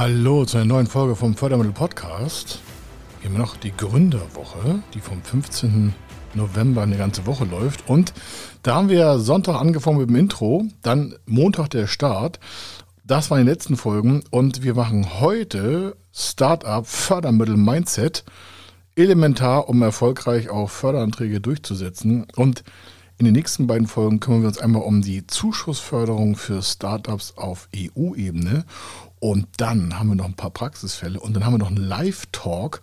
Hallo zu einer neuen Folge vom Fördermittel Podcast. Haben noch die Gründerwoche, die vom 15. November eine ganze Woche läuft. Und da haben wir Sonntag angefangen mit dem Intro, dann Montag der Start. Das waren die letzten Folgen und wir machen heute Startup Fördermittel Mindset. Elementar, um erfolgreich auch Förderanträge durchzusetzen. Und in den nächsten beiden Folgen kümmern wir uns einmal um die Zuschussförderung für Startups auf EU-Ebene und dann haben wir noch ein paar Praxisfälle und dann haben wir noch einen Live-Talk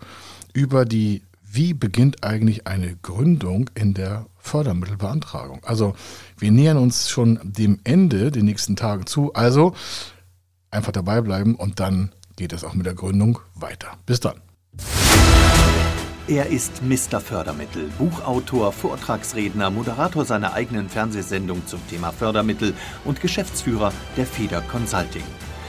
über die, wie beginnt eigentlich eine Gründung in der Fördermittelbeantragung. Also wir nähern uns schon dem Ende den nächsten Tagen zu. Also einfach dabei bleiben und dann geht es auch mit der Gründung weiter. Bis dann. Er ist Mr. Fördermittel, Buchautor, Vortragsredner, Moderator seiner eigenen Fernsehsendung zum Thema Fördermittel und Geschäftsführer der Feder Consulting.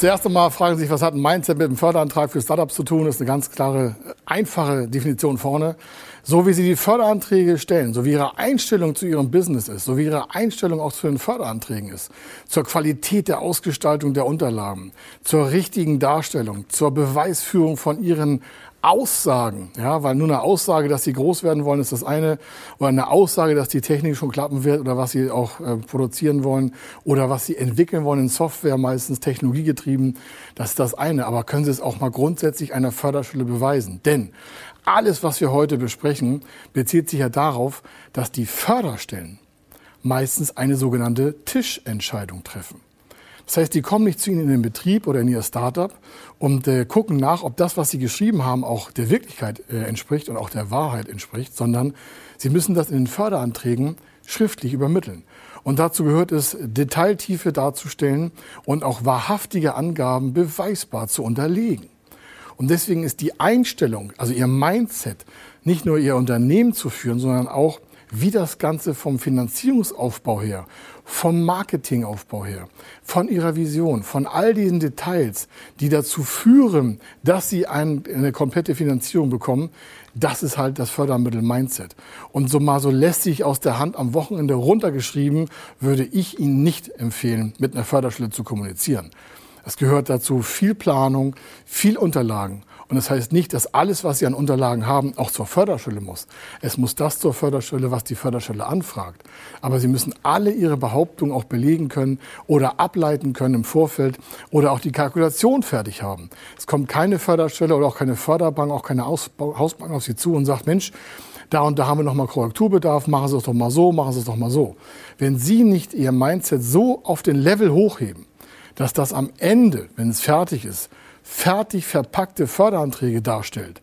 Zuerst einmal fragen Sie sich, was hat ein Mindset mit dem Förderantrag für Startups zu tun? Das ist eine ganz klare, einfache Definition vorne so wie Sie die Förderanträge stellen, so wie Ihre Einstellung zu Ihrem Business ist, so wie Ihre Einstellung auch zu den Förderanträgen ist, zur Qualität der Ausgestaltung der Unterlagen, zur richtigen Darstellung, zur Beweisführung von Ihren Aussagen, ja, weil nur eine Aussage, dass sie groß werden wollen, ist das eine, oder eine Aussage, dass die Technik schon klappen wird oder was sie auch äh, produzieren wollen oder was sie entwickeln wollen in Software, meistens technologiegetrieben, das ist das eine. Aber können Sie es auch mal grundsätzlich einer Förderschule beweisen? Denn alles, was wir heute besprechen, bezieht sich ja darauf, dass die Förderstellen meistens eine sogenannte Tischentscheidung treffen. Das heißt, die kommen nicht zu Ihnen in den Betrieb oder in Ihr Startup und äh, gucken nach, ob das, was Sie geschrieben haben, auch der Wirklichkeit äh, entspricht und auch der Wahrheit entspricht, sondern Sie müssen das in den Förderanträgen schriftlich übermitteln. Und dazu gehört es, Detailtiefe darzustellen und auch wahrhaftige Angaben beweisbar zu unterlegen. Und deswegen ist die Einstellung, also ihr Mindset, nicht nur ihr Unternehmen zu führen, sondern auch, wie das Ganze vom Finanzierungsaufbau her, vom Marketingaufbau her, von ihrer Vision, von all diesen Details, die dazu führen, dass sie eine komplette Finanzierung bekommen, das ist halt das Fördermittel Mindset. Und so mal so lästig aus der Hand am Wochenende runtergeschrieben, würde ich Ihnen nicht empfehlen, mit einer Förderstelle zu kommunizieren. Es gehört dazu viel Planung, viel Unterlagen. Und das heißt nicht, dass alles, was Sie an Unterlagen haben, auch zur Förderschule muss. Es muss das zur Förderschule, was die Förderschule anfragt. Aber Sie müssen alle Ihre Behauptungen auch belegen können oder ableiten können im Vorfeld oder auch die Kalkulation fertig haben. Es kommt keine Förderstelle oder auch keine Förderbank, auch keine Hausbank auf Sie zu und sagt, Mensch, da und da haben wir nochmal Korrekturbedarf, machen Sie es doch mal so, machen Sie es doch mal so. Wenn Sie nicht Ihr Mindset so auf den Level hochheben, dass das am Ende, wenn es fertig ist, fertig verpackte Förderanträge darstellt,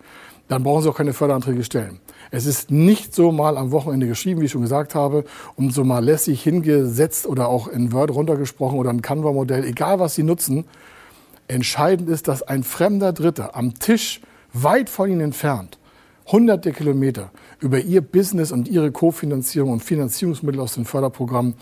dann brauchen Sie auch keine Förderanträge stellen. Es ist nicht so mal am Wochenende geschrieben, wie ich schon gesagt habe, und so mal lässig hingesetzt oder auch in Word runtergesprochen oder ein Canva-Modell, egal was Sie nutzen. Entscheidend ist, dass ein fremder Dritter am Tisch weit von Ihnen entfernt, hunderte Kilometer, über Ihr Business und Ihre Kofinanzierung und Finanzierungsmittel aus den Förderprogrammen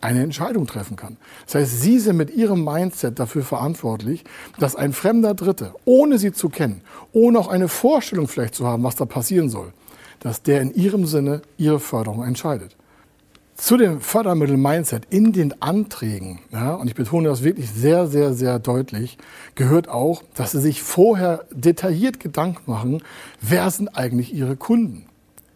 eine Entscheidung treffen kann. Das heißt, Sie sind mit Ihrem Mindset dafür verantwortlich, dass ein fremder Dritte, ohne Sie zu kennen, ohne auch eine Vorstellung vielleicht zu haben, was da passieren soll, dass der in Ihrem Sinne Ihre Förderung entscheidet. Zu dem Fördermittel-Mindset in den Anträgen, ja, und ich betone das wirklich sehr, sehr, sehr deutlich, gehört auch, dass Sie sich vorher detailliert Gedanken machen, wer sind eigentlich Ihre Kunden?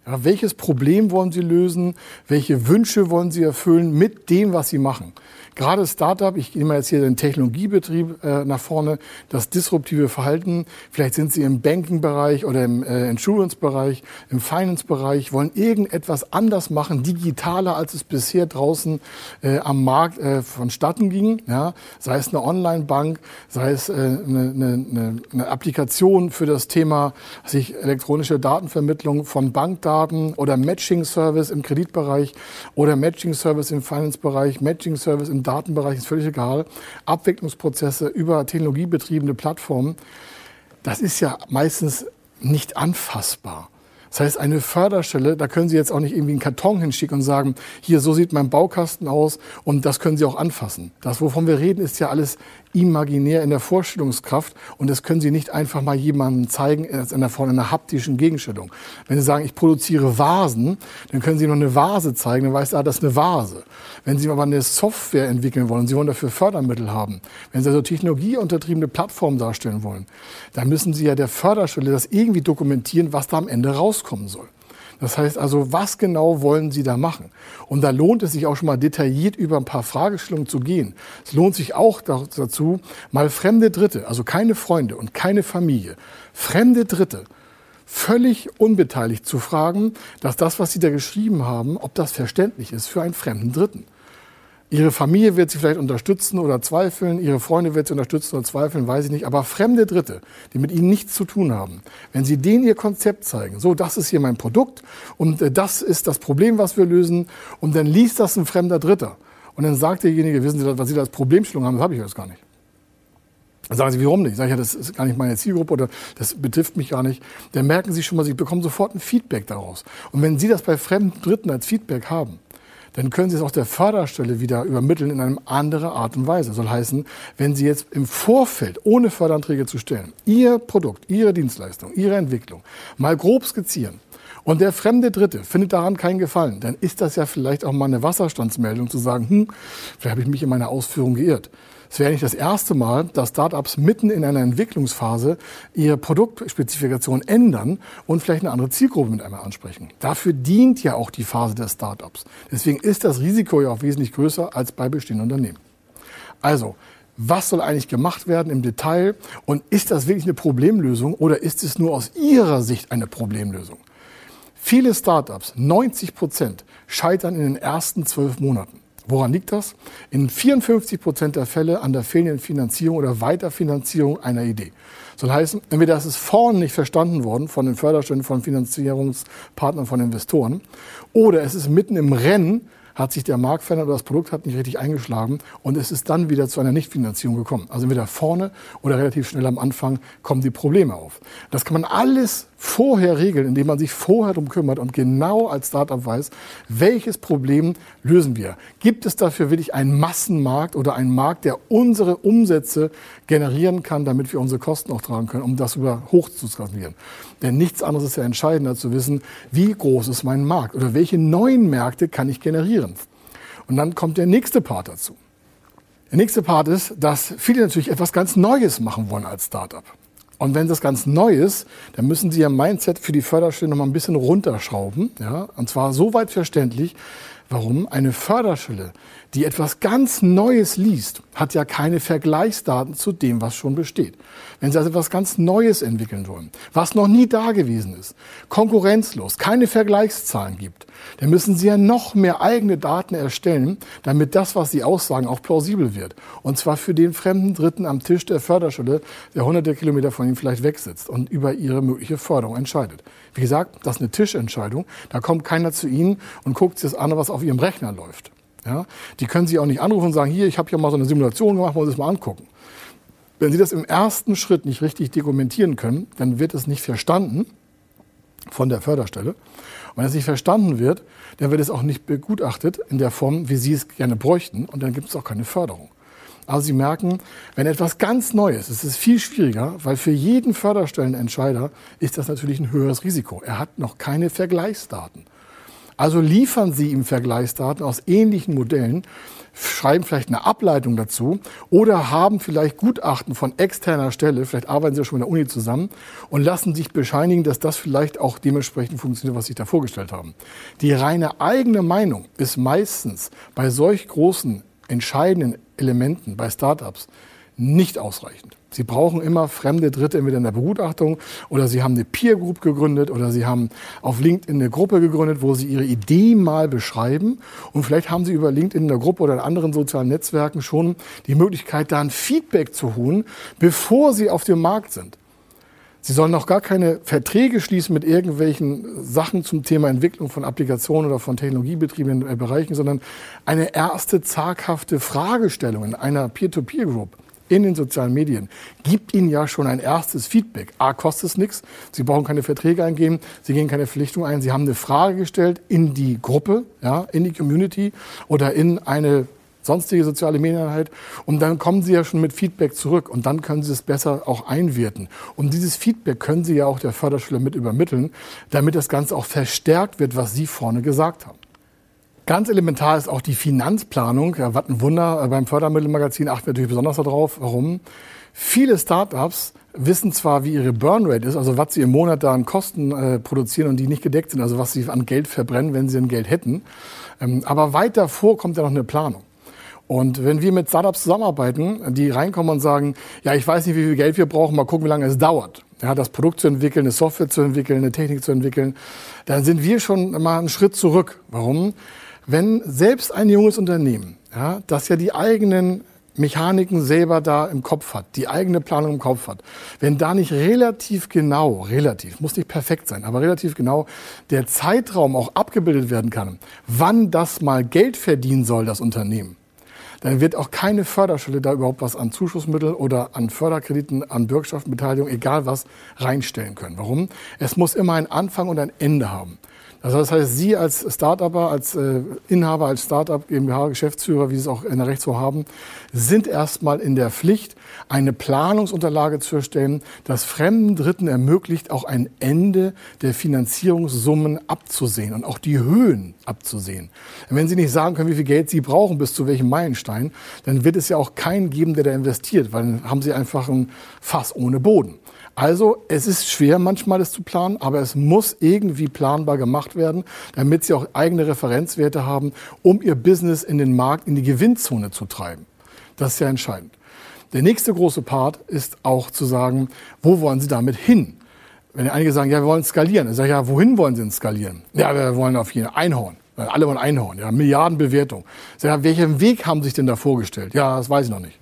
Ja, welches Problem wollen Sie lösen? Welche Wünsche wollen Sie erfüllen mit dem, was Sie machen? Gerade Startup, ich nehme jetzt hier den Technologiebetrieb äh, nach vorne, das disruptive Verhalten. Vielleicht sind Sie im Banking-Bereich oder im äh, Insurance-Bereich, im Finance-Bereich, wollen irgendetwas anders machen, digitaler, als es bisher draußen äh, am Markt äh, vonstatten ging. Ja? Sei es eine Online-Bank, sei es äh, eine, eine, eine Applikation für das Thema sich elektronische Datenvermittlung von Bankdaten Produktdaten oder Matching-Service im Kreditbereich oder Matching-Service im Finance-Bereich, Matching-Service im Datenbereich, ist völlig egal. Abwicklungsprozesse über technologiebetriebene Plattformen. Das ist ja meistens nicht anfassbar. Das heißt, eine Förderstelle, da können Sie jetzt auch nicht irgendwie einen Karton hinschicken und sagen, hier, so sieht mein Baukasten aus und das können Sie auch anfassen. Das, wovon wir reden, ist ja alles imaginär in der Vorstellungskraft und das können Sie nicht einfach mal jemandem zeigen in der Form einer haptischen Gegenstellung. Wenn Sie sagen, ich produziere Vasen, dann können Sie noch eine Vase zeigen, dann weiß er, ah, das ist eine Vase. Wenn Sie aber eine Software entwickeln wollen, Sie wollen dafür Fördermittel haben, wenn Sie also technologieuntertriebene Plattformen darstellen wollen, dann müssen Sie ja der Förderstelle das irgendwie dokumentieren, was da am Ende rauskommen soll. Das heißt also, was genau wollen Sie da machen? Und da lohnt es sich auch schon mal detailliert über ein paar Fragestellungen zu gehen. Es lohnt sich auch dazu, mal fremde Dritte, also keine Freunde und keine Familie, fremde Dritte, völlig unbeteiligt zu fragen, dass das, was Sie da geschrieben haben, ob das verständlich ist für einen fremden Dritten. Ihre Familie wird sie vielleicht unterstützen oder zweifeln, ihre Freunde wird sie unterstützen oder zweifeln, weiß ich nicht. Aber fremde Dritte, die mit ihnen nichts zu tun haben, wenn sie denen ihr Konzept zeigen, so, das ist hier mein Produkt und äh, das ist das Problem, was wir lösen, und dann liest das ein fremder Dritter. Und dann sagt derjenige, wissen Sie, was Sie da als Problemstellung haben, das habe ich jetzt gar nicht. Dann sagen Sie, warum nicht? Sag ich, ja, das ist gar nicht meine Zielgruppe oder das betrifft mich gar nicht. Dann merken Sie schon mal, Sie bekommen sofort ein Feedback daraus. Und wenn Sie das bei fremden Dritten als Feedback haben, dann können Sie es auch der Förderstelle wieder übermitteln in eine andere Art und Weise. Das soll heißen, wenn Sie jetzt im Vorfeld, ohne Förderanträge zu stellen, Ihr Produkt, Ihre Dienstleistung, Ihre Entwicklung mal grob skizzieren, und der fremde Dritte findet daran keinen Gefallen, dann ist das ja vielleicht auch mal eine Wasserstandsmeldung zu sagen, hm, vielleicht habe ich mich in meiner Ausführung geirrt. Es wäre nicht das erste Mal, dass Startups mitten in einer Entwicklungsphase ihre Produktspezifikation ändern und vielleicht eine andere Zielgruppe mit einmal ansprechen. Dafür dient ja auch die Phase der Startups. Deswegen ist das Risiko ja auch wesentlich größer als bei bestehenden Unternehmen. Also, was soll eigentlich gemacht werden im Detail und ist das wirklich eine Problemlösung oder ist es nur aus Ihrer Sicht eine Problemlösung? Viele Startups, 90 Prozent, scheitern in den ersten zwölf Monaten. Woran liegt das? In 54 Prozent der Fälle an der fehlenden Finanzierung oder Weiterfinanzierung einer Idee. Soll heißen, entweder ist es vorne nicht verstanden worden von den Förderstellen, von Finanzierungspartnern, von Investoren, oder es ist mitten im Rennen hat sich der Markt verändert oder das Produkt hat nicht richtig eingeschlagen und es ist dann wieder zu einer Nichtfinanzierung gekommen. Also entweder vorne oder relativ schnell am Anfang kommen die Probleme auf. Das kann man alles vorher regeln, indem man sich vorher darum kümmert und genau als Startup weiß, welches Problem lösen wir. Gibt es dafür wirklich einen Massenmarkt oder einen Markt, der unsere Umsätze generieren kann, damit wir unsere Kosten auch tragen können, um das über hoch zu skalieren? Denn nichts anderes ist ja entscheidender zu wissen, wie groß ist mein Markt oder welche neuen Märkte kann ich generieren. Und dann kommt der nächste Part dazu. Der nächste Part ist, dass viele natürlich etwas ganz Neues machen wollen als Startup. Und wenn das ganz neu ist, dann müssen Sie Ihr Mindset für die Förderstelle noch mal ein bisschen runterschrauben. Ja? Und zwar so weit verständlich, warum eine Förderstelle, die etwas ganz Neues liest, hat ja keine Vergleichsdaten zu dem, was schon besteht. Wenn Sie also etwas ganz Neues entwickeln wollen, was noch nie da gewesen ist, konkurrenzlos, keine Vergleichszahlen gibt, dann müssen Sie ja noch mehr eigene Daten erstellen, damit das, was Sie aussagen, auch plausibel wird. Und zwar für den fremden Dritten am Tisch der Förderstelle, der hunderte Kilometer von Ihnen vielleicht wegsitzt und über Ihre mögliche Förderung entscheidet. Wie gesagt, das ist eine Tischentscheidung. Da kommt keiner zu Ihnen und guckt sich das an, was auf Ihrem Rechner läuft. Ja? Die können Sie auch nicht anrufen und sagen, hier, ich habe ja mal so eine Simulation gemacht, wollen Sie das mal angucken. Wenn Sie das im ersten Schritt nicht richtig dokumentieren können, dann wird es nicht verstanden von der Förderstelle. Und wenn es nicht verstanden wird, dann wird es auch nicht begutachtet in der Form, wie Sie es gerne bräuchten. Und dann gibt es auch keine Förderung. Also Sie merken, wenn etwas ganz Neues, ist, es ist viel schwieriger, weil für jeden Förderstellenentscheider ist das natürlich ein höheres Risiko. Er hat noch keine Vergleichsdaten. Also liefern Sie ihm Vergleichsdaten aus ähnlichen Modellen, schreiben vielleicht eine Ableitung dazu oder haben vielleicht Gutachten von externer Stelle, vielleicht arbeiten Sie ja schon mit der Uni zusammen und lassen sich bescheinigen, dass das vielleicht auch dementsprechend funktioniert, was Sie sich da vorgestellt haben. Die reine eigene Meinung ist meistens bei solch großen, entscheidenden Elementen, bei Startups, nicht ausreichend. Sie brauchen immer fremde Dritte, entweder in der Begutachtung oder Sie haben eine Peer Group gegründet oder Sie haben auf LinkedIn eine Gruppe gegründet, wo Sie Ihre Idee mal beschreiben. Und vielleicht haben Sie über LinkedIn in der Gruppe oder in anderen sozialen Netzwerken schon die Möglichkeit, da ein Feedback zu holen, bevor Sie auf dem Markt sind. Sie sollen auch gar keine Verträge schließen mit irgendwelchen Sachen zum Thema Entwicklung von Applikationen oder von technologiebetriebenen Bereichen, sondern eine erste zaghafte Fragestellung in einer Peer-to-Peer-Group in den sozialen Medien gibt Ihnen ja schon ein erstes Feedback. A, kostet es nichts, Sie brauchen keine Verträge eingeben, Sie gehen keine Verpflichtung ein, Sie haben eine Frage gestellt in die Gruppe, ja, in die Community oder in eine sonstige soziale Medieneinheit und dann kommen Sie ja schon mit Feedback zurück und dann können Sie es besser auch einwerten. Und dieses Feedback können Sie ja auch der Förderschule mit übermitteln, damit das Ganze auch verstärkt wird, was Sie vorne gesagt haben. Ganz elementar ist auch die Finanzplanung. Ja, was ein Wunder. Beim Fördermittelmagazin achten wir natürlich besonders darauf. Warum? Viele Startups wissen zwar, wie ihre Burnrate ist, also was sie im Monat da an Kosten äh, produzieren und die nicht gedeckt sind, also was sie an Geld verbrennen, wenn sie ein Geld hätten. Ähm, aber weit davor kommt ja noch eine Planung. Und wenn wir mit Startups zusammenarbeiten, die reinkommen und sagen, ja, ich weiß nicht, wie viel Geld wir brauchen, mal gucken, wie lange es dauert, ja, das Produkt zu entwickeln, eine Software zu entwickeln, eine Technik zu entwickeln, dann sind wir schon mal einen Schritt zurück. Warum? Wenn selbst ein junges Unternehmen, ja, das ja die eigenen Mechaniken selber da im Kopf hat, die eigene Planung im Kopf hat, wenn da nicht relativ genau, relativ, muss nicht perfekt sein, aber relativ genau der Zeitraum auch abgebildet werden kann, wann das mal Geld verdienen soll, das Unternehmen, dann wird auch keine Förderstelle da überhaupt was an Zuschussmittel oder an Förderkrediten, an Bürgschaftsbeteiligung, egal was, reinstellen können. Warum? Es muss immer einen Anfang und ein Ende haben. Also das heißt, Sie als Start-Upper, als äh, Inhaber, als Start-up GmbH, Geschäftsführer, wie Sie es auch in der Recht so haben, sind erstmal in der Pflicht, eine Planungsunterlage zu erstellen, das fremden Dritten ermöglicht, auch ein Ende der Finanzierungssummen abzusehen und auch die Höhen abzusehen. Und wenn Sie nicht sagen können, wie viel Geld Sie brauchen bis zu welchem Meilenstein, dann wird es ja auch keinen geben, der da investiert, weil dann haben Sie einfach ein Fass ohne Boden. Also es ist schwer manchmal es zu planen, aber es muss irgendwie planbar gemacht werden, damit Sie auch eigene Referenzwerte haben, um Ihr Business in den Markt, in die Gewinnzone zu treiben. Das ist ja entscheidend. Der nächste große Part ist auch zu sagen, wo wollen Sie damit hin? Wenn einige sagen, ja, wir wollen skalieren, dann sage ich, ja, wohin wollen Sie denn skalieren? Ja, wir wollen auf jeden Einhorn. Alle wollen Einhorn, ja, Milliardenbewertung. Sag, ja, welchen Weg haben Sie sich denn da vorgestellt? Ja, das weiß ich noch nicht.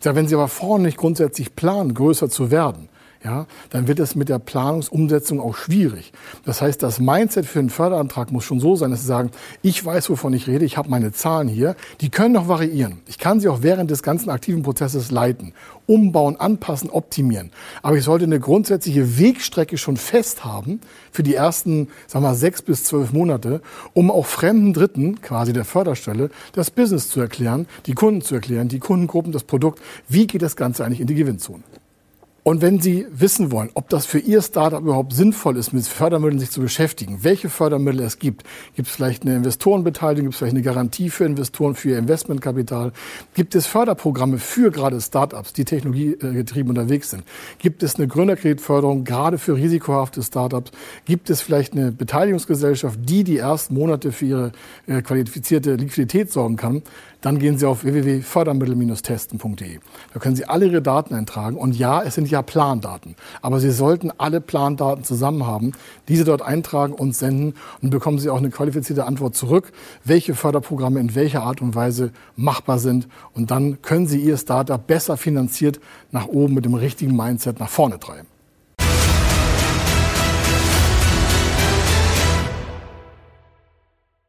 Sag, wenn Sie aber vorne nicht grundsätzlich planen, größer zu werden, ja, dann wird es mit der Planungsumsetzung auch schwierig. Das heißt, das Mindset für einen Förderantrag muss schon so sein, dass Sie sagen, ich weiß, wovon ich rede, ich habe meine Zahlen hier, die können noch variieren. Ich kann sie auch während des ganzen aktiven Prozesses leiten, umbauen, anpassen, optimieren. Aber ich sollte eine grundsätzliche Wegstrecke schon fest haben für die ersten, sagen wir, sechs bis zwölf Monate, um auch fremden Dritten, quasi der Förderstelle, das Business zu erklären, die Kunden zu erklären, die Kundengruppen, das Produkt, wie geht das Ganze eigentlich in die Gewinnzone. Und wenn Sie wissen wollen, ob das für Ihr Startup überhaupt sinnvoll ist, mit Fördermitteln sich zu beschäftigen, welche Fördermittel es gibt, gibt es vielleicht eine Investorenbeteiligung, gibt es vielleicht eine Garantie für Investoren, für ihr Investmentkapital, gibt es Förderprogramme für gerade Startups, die technologiegetrieben unterwegs sind, gibt es eine Gründerkreditförderung gerade für risikohafte Startups, gibt es vielleicht eine Beteiligungsgesellschaft, die die ersten Monate für ihre äh, qualifizierte Liquidität sorgen kann, dann gehen Sie auf www.fördermittel-testen.de. Da können Sie alle Ihre Daten eintragen. Und ja, es sind ja Plandaten. Aber Sie sollten alle Plandaten zusammen haben, diese dort eintragen und senden. Und bekommen Sie auch eine qualifizierte Antwort zurück, welche Förderprogramme in welcher Art und Weise machbar sind. Und dann können Sie Ihr Startup besser finanziert nach oben mit dem richtigen Mindset nach vorne treiben.